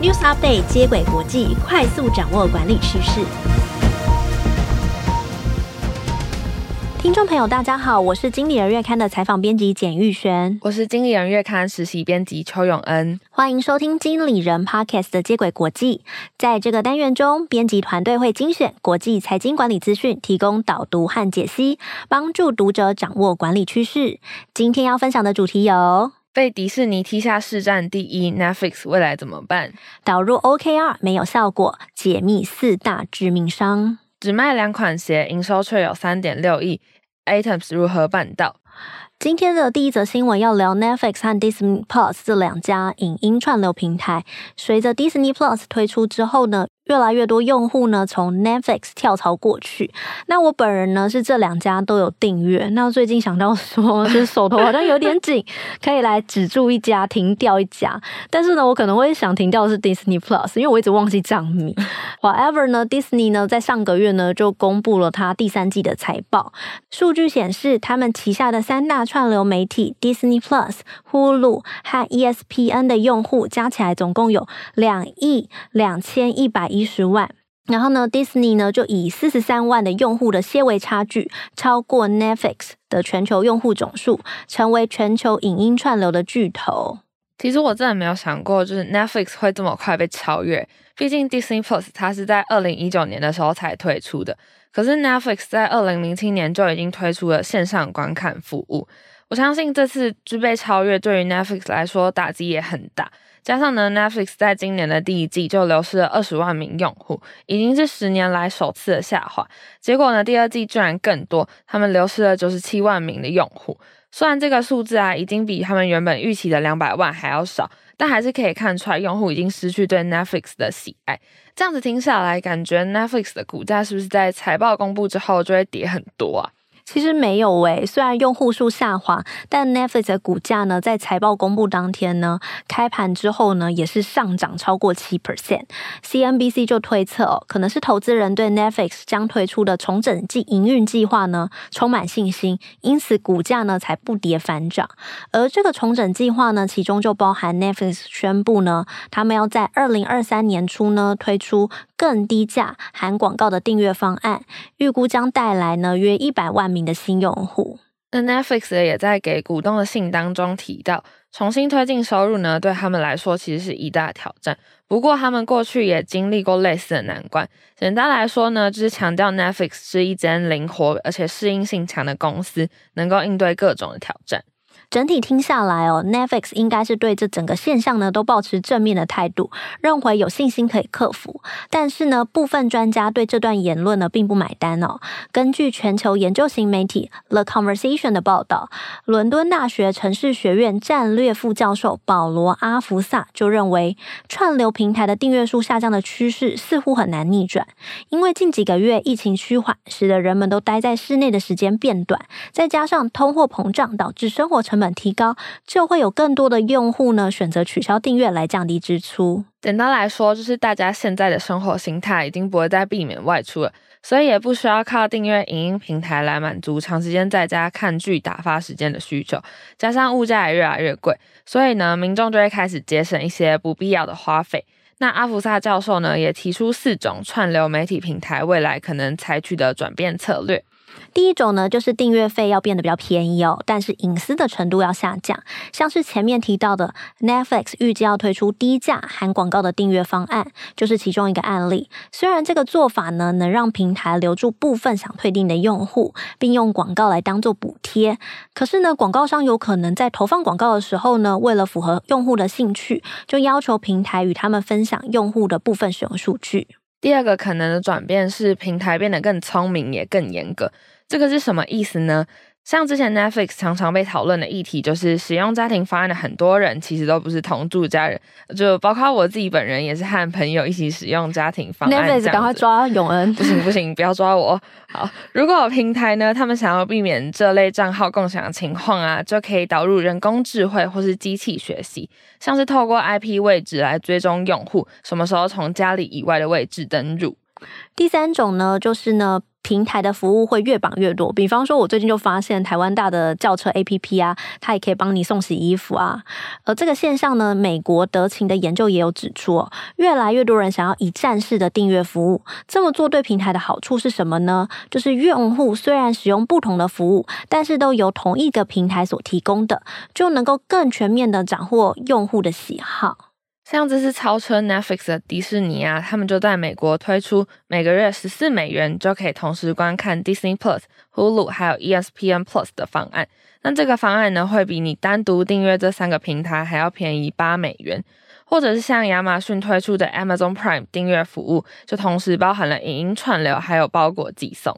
News Update 接轨国际，快速掌握管理趋势。听众朋友，大家好，我是经理人月刊的采访编辑简玉璇，我是经理人月刊实习编辑邱永恩，欢迎收听经理人 Podcast 的接轨国际。在这个单元中，编辑团队会精选国际财经管理资讯，提供导读和解析，帮助读者掌握管理趋势。今天要分享的主题有：被迪士尼踢下市占第一，Netflix 未来怎么办？导入 OKR 没有效果，解密四大致命伤。只卖两款鞋，营收却有三点六亿。，Atoms 如何办到？今天的第一则新闻要聊 Netflix 和 Disney Plus 这两家影音串流平台。随着 Disney Plus 推出之后呢，越来越多用户呢从 Netflix 跳槽过去。那我本人呢是这两家都有订阅。那最近想到说，就是手头好像有点紧，可以来止住一家，停掉一家。但是呢，我可能会想停掉的是 Disney Plus，因为我一直忘记账密。Whatever 呢，Disney 呢在上个月呢就公布了它第三季的财报。数据显示，他们旗下的三大串流媒体 Disney Plus、Hulu 和 ESPN 的用户加起来总共有两亿两千一百一一十万，然后呢，Disney 呢就以四十三万的用户的些微差距，超过 Netflix 的全球用户总数，成为全球影音串流的巨头。其实我真的没有想过，就是 Netflix 会这么快被超越。毕竟 Disney Plus 它是在二零一九年的时候才推出的，可是 Netflix 在二零零七年就已经推出了线上观看服务。我相信这次具备超越，对于 Netflix 来说打击也很大。加上呢，Netflix 在今年的第一季就流失了二十万名用户，已经是十年来首次的下滑。结果呢，第二季居然更多，他们流失了九十七万名的用户。虽然这个数字啊，已经比他们原本预期的两百万还要少，但还是可以看出来，用户已经失去对 Netflix 的喜爱。这样子听下来，感觉 Netflix 的股价是不是在财报公布之后就会跌很多啊？其实没有诶，虽然用户数下滑，但 Netflix 的股价呢，在财报公布当天呢，开盘之后呢，也是上涨超过七 percent。CNBC 就推测哦，可能是投资人对 Netflix 将推出的重整计营运计划呢，充满信心，因此股价呢才不跌反涨。而这个重整计划呢，其中就包含 Netflix 宣布呢，他们要在二零二三年初呢推出更低价含广告的订阅方案，预估将带来呢约一百万名的新用户。那 Netflix 也在给股东的信当中提到，重新推进收入呢，对他们来说其实是一大挑战。不过他们过去也经历过类似的难关。简单来说呢，就是强调 Netflix 是一间灵活而且适应性强的公司，能够应对各种的挑战。整体听下来哦，Netflix 应该是对这整个现象呢都抱持正面的态度，认为有信心可以克服。但是呢，部分专家对这段言论呢并不买单哦。根据全球研究型媒体 The Conversation 的报道，伦敦大学城市学院战略副教授保罗阿福萨就认为，串流平台的订阅数下降的趋势似乎很难逆转，因为近几个月疫情趋缓，使得人们都待在室内的时间变短，再加上通货膨胀导致生活成本提高，就会有更多的用户呢选择取消订阅来降低支出。简单来说，就是大家现在的生活形态已经不会再避免外出了，所以也不需要靠订阅影音平台来满足长时间在家看剧打发时间的需求。加上物价也越来越贵，所以呢，民众就会开始节省一些不必要的花费。那阿福萨教授呢，也提出四种串流媒体平台未来可能采取的转变策略。第一种呢，就是订阅费要变得比较便宜哦，但是隐私的程度要下降。像是前面提到的，Netflix 预计要推出低价含广告的订阅方案，就是其中一个案例。虽然这个做法呢，能让平台留住部分想退订的用户，并用广告来当做补贴，可是呢，广告商有可能在投放广告的时候呢，为了符合用户的兴趣，就要求平台与他们分享用户的部分使用数据。第二个可能的转变是平台变得更聪明，也更严格。这个是什么意思呢？像之前 Netflix 常常被讨论的议题，就是使用家庭方案的很多人其实都不是同住家人，就包括我自己本人也是和朋友一起使用家庭方案。Netflix 赶快抓永恩！不行不行，不要抓我。好，如果有平台呢，他们想要避免这类账号共享的情况啊，就可以导入人工智慧或是机器学习，像是透过 IP 位置来追踪用户什么时候从家里以外的位置登入。第三种呢，就是呢。平台的服务会越绑越多，比方说，我最近就发现台湾大的轿车 APP 啊，它也可以帮你送洗衣服啊。而这个现象呢，美国德勤的研究也有指出，越来越多人想要一站式的订阅服务。这么做对平台的好处是什么呢？就是用户虽然使用不同的服务，但是都由同一个平台所提供的，就能够更全面的掌握用户的喜好。像这次超车 Netflix 的迪士尼啊，他们就在美国推出每个月十四美元就可以同时观看 Disney Plus、Hulu 还有 ESPN Plus 的方案。那这个方案呢，会比你单独订阅这三个平台还要便宜八美元。或者是像亚马逊推出的 Amazon Prime 订阅服务，就同时包含了影音串流还有包裹寄送。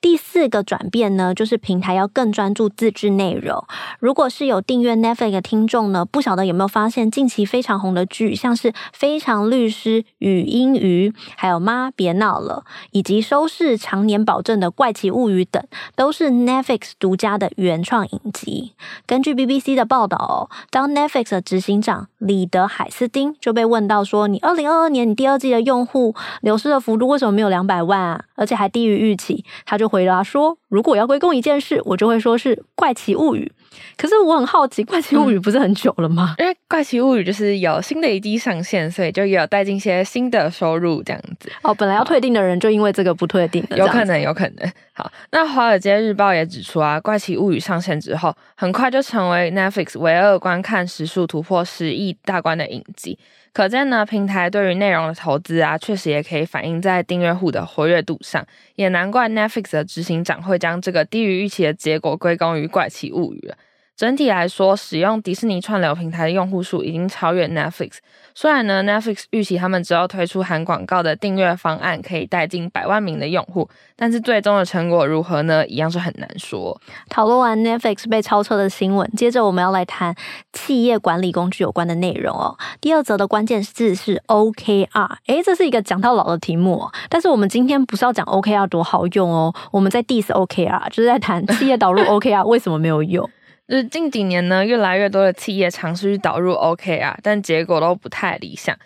第四个转变呢，就是平台要更专注自制内容。如果是有订阅 Netflix 的听众呢，不晓得有没有发现近期非常红的剧，像是《非常律师语音鱼》，还有《妈别闹了》，以及收视常年保证的《怪奇物语》等，都是 Netflix 独家的原创影集。根据 BBC 的报道哦，当 Netflix 的执行长李德海斯汀就被问到说：“你二零二二年你第二季的用户流失的幅度为什么没有两百万啊？而且还低于预期？”他就回答说：“如果要归功一件事，我就会说是《怪奇物语》。可是我很好奇，《怪奇物语》不是很久了吗？嗯、因为《怪奇物语》就是有新的一季上线，所以就有带进一些新的收入这样子。哦，本来要退订的人就因为这个不退订了，有可能，有可能。好，那《华尔街日报》也指出啊，《怪奇物语》上线之后，很快就成为 Netflix 唯二观看时数突破十亿大关的影集。可见呢，平台对于内容的投资啊，确实也可以反映在订阅户的活跃度上。也难怪 Netflix 的执行长会将这个低于预期的结果归功于怪奇物语了。整体来说，使用迪士尼串流平台的用户数已经超越 Netflix。虽然呢，Netflix 预期他们只要推出含广告的订阅方案，可以带进百万名的用户，但是最终的成果如何呢？一样是很难说。讨论完 Netflix 被超车的新闻，接着我们要来谈企业管理工具有关的内容哦。第二则的关键字是 OKR，诶，这是一个讲到老的题目哦。但是我们今天不是要讲 OKR 多好用哦，我们在 diss OKR，就是在谈企业导入 OKR 为什么没有用。就是近几年呢，越来越多的企业尝试去导入 OKR，但结果都不太理想。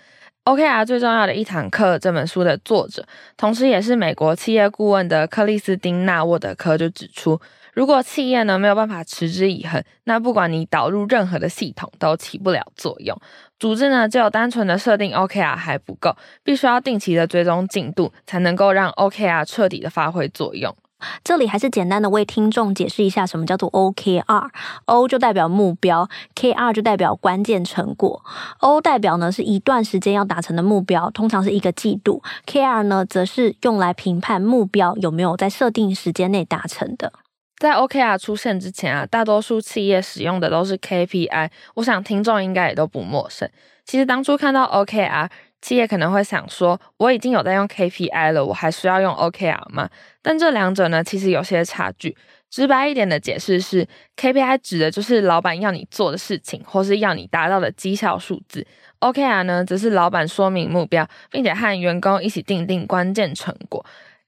OKR 最重要的一堂课这本书的作者，同时也是美国企业顾问的克里斯汀纳沃德科就指出，如果企业呢没有办法持之以恒，那不管你导入任何的系统都起不了作用。组织呢只有单纯的设定 OKR 还不够，必须要定期的追踪进度，才能够让 OKR 彻底的发挥作用。这里还是简单的为听众解释一下，什么叫做 OKR？O 就代表目标，KR 就代表关键成果。O 代表呢是一段时间要达成的目标，通常是一个季度；KR 呢则是用来评判目标有没有在设定时间内达成的。在 OKR 出现之前啊，大多数企业使用的都是 KPI，我想听众应该也都不陌生。其实当初看到 OKR，企业可能会想说，我已经有在用 KPI 了，我还需要用 OKR 吗？但这两者呢，其实有些差距。直白一点的解释是，KPI 指的就是老板要你做的事情，或是要你达到的绩效数字；OKR 呢，则是老板说明目标，并且和员工一起订定关键成果。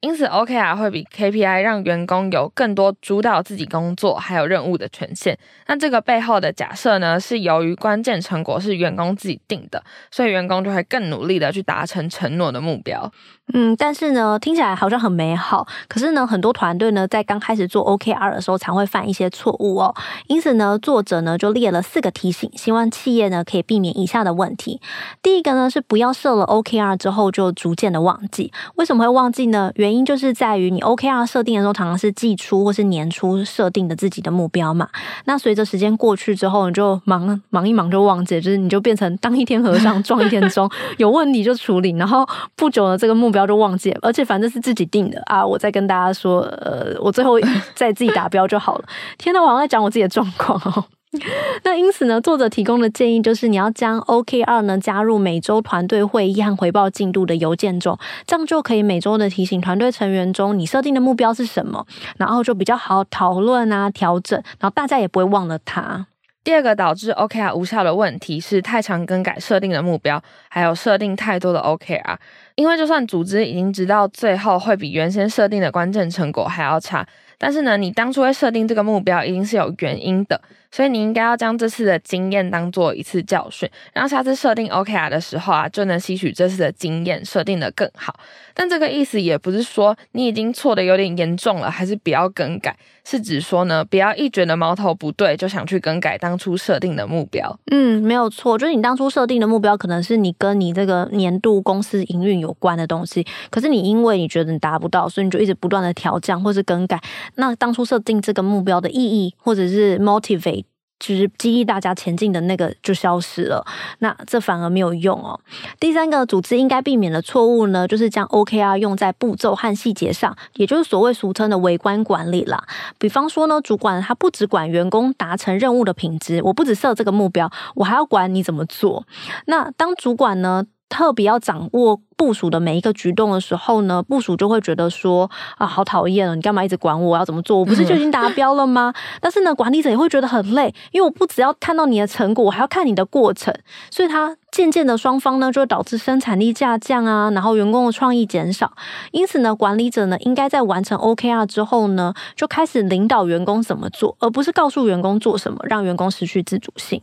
因此，OKR 会比 KPI 让员工有更多主导自己工作还有任务的权限。那这个背后的假设呢，是由于关键成果是员工自己定的，所以员工就会更努力的去达成承诺的目标。嗯，但是呢，听起来好像很美好。可是呢，很多团队呢，在刚开始做 OKR 的时候，常会犯一些错误哦。因此呢，作者呢就列了四个提醒，希望企业呢可以避免以下的问题。第一个呢是不要设了 OKR 之后就逐渐的忘记。为什么会忘记呢？原因因就是在于你 OKR 设定的时候，常常是季初或是年初设定的自己的目标嘛。那随着时间过去之后，你就忙忙一忙就忘记，就是你就变成当一天和尚撞一天钟，有问题就处理，然后不久的这个目标。就忘记，而且反正是自己定的啊！我再跟大家说，呃，我最后再自己达标就好了。天呐，我好像在讲我自己的状况哦。那因此呢，作者提供的建议就是，你要将 OKR 呢加入每周团队会议和回报进度的邮件中，这样就可以每周的提醒团队成员中你设定的目标是什么，然后就比较好讨论啊、调整，然后大家也不会忘了它。第二个导致 OKR 无效的问题是太常更改设定的目标，还有设定太多的 OKR。因为就算组织已经知道最后会比原先设定的关键成果还要差，但是呢，你当初会设定这个目标一定是有原因的。所以你应该要将这次的经验当做一次教训，让下次设定 OKR 的时候啊，就能吸取这次的经验，设定得更好。但这个意思也不是说你已经错得有点严重了，还是不要更改，是指说呢，不要一觉得矛头不对就想去更改当初设定的目标。嗯，没有错，就是你当初设定的目标可能是你跟你这个年度公司营运有关的东西，可是你因为你觉得你达不到，所以你就一直不断的调降或是更改。那当初设定这个目标的意义，或者是 motivate。就是激励大家前进的那个就消失了，那这反而没有用哦。第三个组织应该避免的错误呢，就是将 OKR 用在步骤和细节上，也就是所谓俗称的微观管理啦。比方说呢，主管他不只管员工达成任务的品质，我不只设这个目标，我还要管你怎么做。那当主管呢，特别要掌握部署的每一个举动的时候呢，部署就会觉得说啊，好讨厌哦，你干嘛一直管我？我要怎么做？我不是就已经达标了吗？但是呢，管理者也会觉得很累，因为我不只要看到你的成果，我还要看你的过程，所以他渐渐的双方呢就会导致生产力下降啊，然后员工的创意减少。因此呢，管理者呢应该在完成 OKR 之后呢，就开始领导员工怎么做，而不是告诉员工做什么，让员工失去自主性。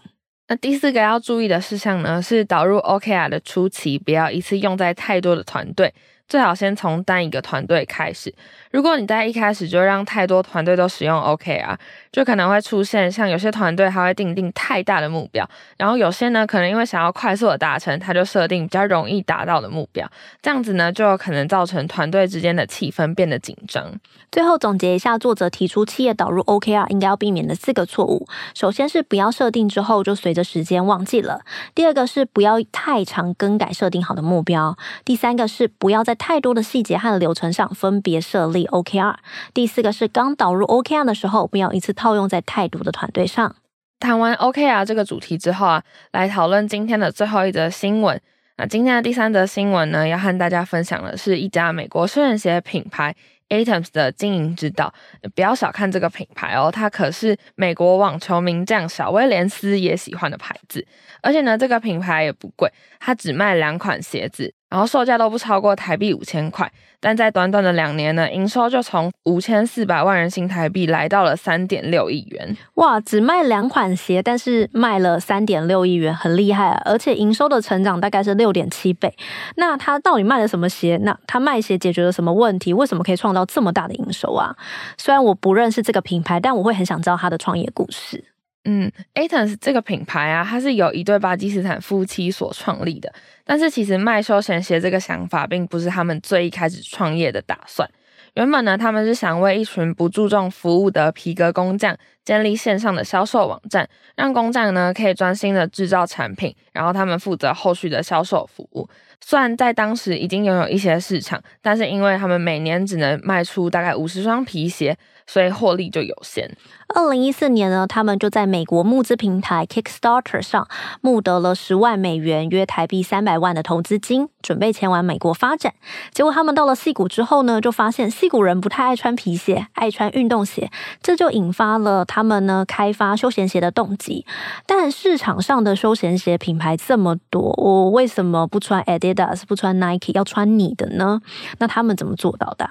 第四个要注意的事项呢，是导入 OKR 的初期，不要一次用在太多的团队。最好先从单一个团队开始。如果你在一开始就让太多团队都使用 OKR，就可能会出现像有些团队还会定定太大的目标，然后有些呢可能因为想要快速的达成，他就设定比较容易达到的目标，这样子呢就有可能造成团队之间的气氛变得紧张。最后总结一下，作者提出企业导入 OKR 应该要避免的四个错误：首先是不要设定之后就随着时间忘记了；第二个是不要太常更改设定好的目标；第三个是不要在太多的细节和流程上分别设立 OKR。第四个是刚导入 OKR 的时候，不要一次套用在太多的团队上。谈完 OKR 这个主题之后啊，来讨论今天的最后一则新闻。那今天的第三则新闻呢，要和大家分享的是一家美国休闲鞋品牌 Atoms 的经营之道。不要小看这个品牌哦，它可是美国网球名将小威廉斯也喜欢的牌子。而且呢，这个品牌也不贵，它只卖两款鞋子。然后售价都不超过台币五千块，但在短短的两年呢，营收就从五千四百万人新台币来到了三点六亿元。哇，只卖两款鞋，但是卖了三点六亿元，很厉害啊！而且营收的成长大概是六点七倍。那他到底卖了什么鞋？那他卖鞋解决了什么问题？为什么可以创造这么大的营收啊？虽然我不认识这个品牌，但我会很想知道他的创业故事。嗯，Atoms 这个品牌啊，它是由一对巴基斯坦夫妻所创立的。但是其实卖休闲鞋这个想法，并不是他们最一开始创业的打算。原本呢，他们是想为一群不注重服务的皮革工匠建立线上的销售网站，让工匠呢可以专心的制造产品，然后他们负责后续的销售服务。虽然在当时已经拥有一些市场，但是因为他们每年只能卖出大概五十双皮鞋。所以获利就有限。二零一四年呢，他们就在美国募资平台 Kickstarter 上募得了十万美元，约台币三百万的投资金，准备前往美国发展。结果他们到了矽谷之后呢，就发现矽谷人不太爱穿皮鞋，爱穿运动鞋，这就引发了他们呢开发休闲鞋的动机。但市场上的休闲鞋品牌这么多，我为什么不穿 Adidas，不穿 Nike，要穿你的呢？那他们怎么做到的？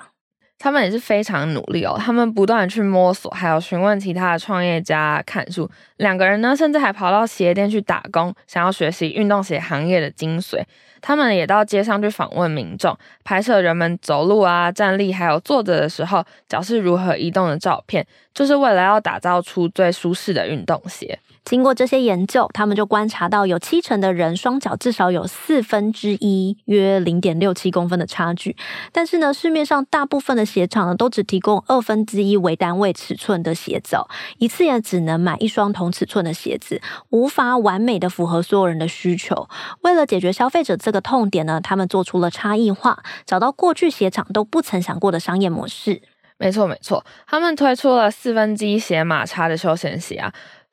他们也是非常努力哦，他们不断去摸索，还有询问其他的创业家看书。两个人呢，甚至还跑到鞋店去打工，想要学习运动鞋行业的精髓。他们也到街上去访问民众，拍摄人们走路啊、站立，还有坐着的时候脚是如何移动的照片，就是为了要打造出最舒适的运动鞋。经过这些研究，他们就观察到有七成的人双脚至少有四分之一（约零点六七公分）的差距。但是呢，市面上大部分的鞋厂呢，都只提供二分之一为单位尺寸的鞋子，一次也只能买一双同尺寸的鞋子，无法完美的符合所有人的需求。为了解决消费者这个痛点呢，他们做出了差异化，找到过去鞋厂都不曾想过的商业模式。没错，没错，他们推出了四分之一鞋码差的休闲鞋啊。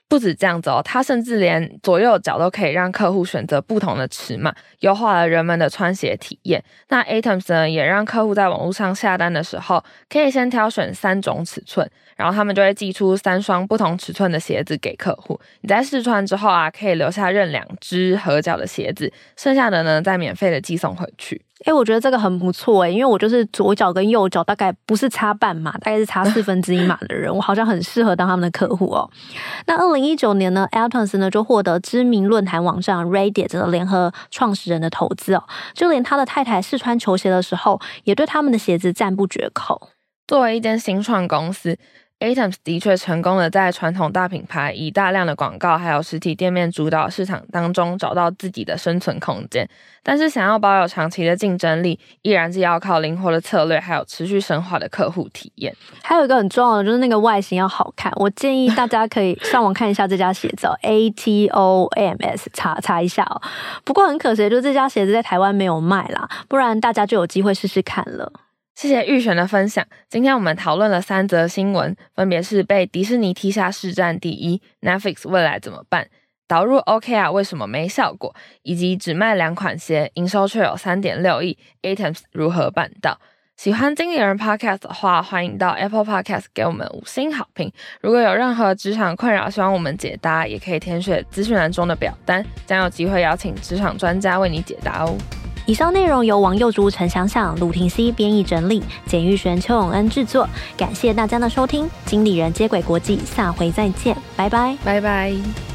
不止这样子哦，它甚至连左右脚都可以让客户选择不同的尺码，优化了人们的穿鞋体验。那 Atoms 呢，也让客户在网络上下单的时候，可以先挑选三种尺寸，然后他们就会寄出三双不同尺寸的鞋子给客户。你在试穿之后啊，可以留下认两只合脚的鞋子，剩下的呢再免费的寄送回去。哎，我觉得这个很不错哎，因为我就是左脚跟右脚大概不是差半码，大概是差四分之一码的人，我好像很适合当他们的客户哦。那二零一九年呢，Altons 呢就获得知名论坛网站 Reddit 的联合创始人的投资哦，就连他的太太试穿球鞋的时候，也对他们的鞋子赞不绝口。作为一间新创公司。Atoms 的确成功的在传统大品牌以大量的广告还有实体店面主导市场当中找到自己的生存空间，但是想要保有长期的竞争力，依然是要靠灵活的策略还有持续深化的客户体验。还有一个很重要的就是那个外形要好看，我建议大家可以 上网看一下这家鞋子，A T O M S 查查一下哦。不过很可惜，就是这家鞋子在台湾没有卖啦，不然大家就有机会试试看了。谢谢玉璇的分享。今天我们讨论了三则新闻，分别是被迪士尼踢下市占第一，Netflix 未来怎么办？导入 OKR 为什么没效果？以及只卖两款鞋，营收却有三点六亿，Atoms 如何办到？喜欢经理人 Podcast 的话，欢迎到 Apple Podcast 给我们五星好评。如果有任何职场困扰，希望我们解答，也可以填写资讯栏中的表单，将有机会邀请职场专家为你解答哦。以上内容由王佑竹、陈想想、鲁婷熙编译整理，简玉璇、邱永恩制作。感谢大家的收听，经理人接轨国际，下回再见，拜拜，拜拜。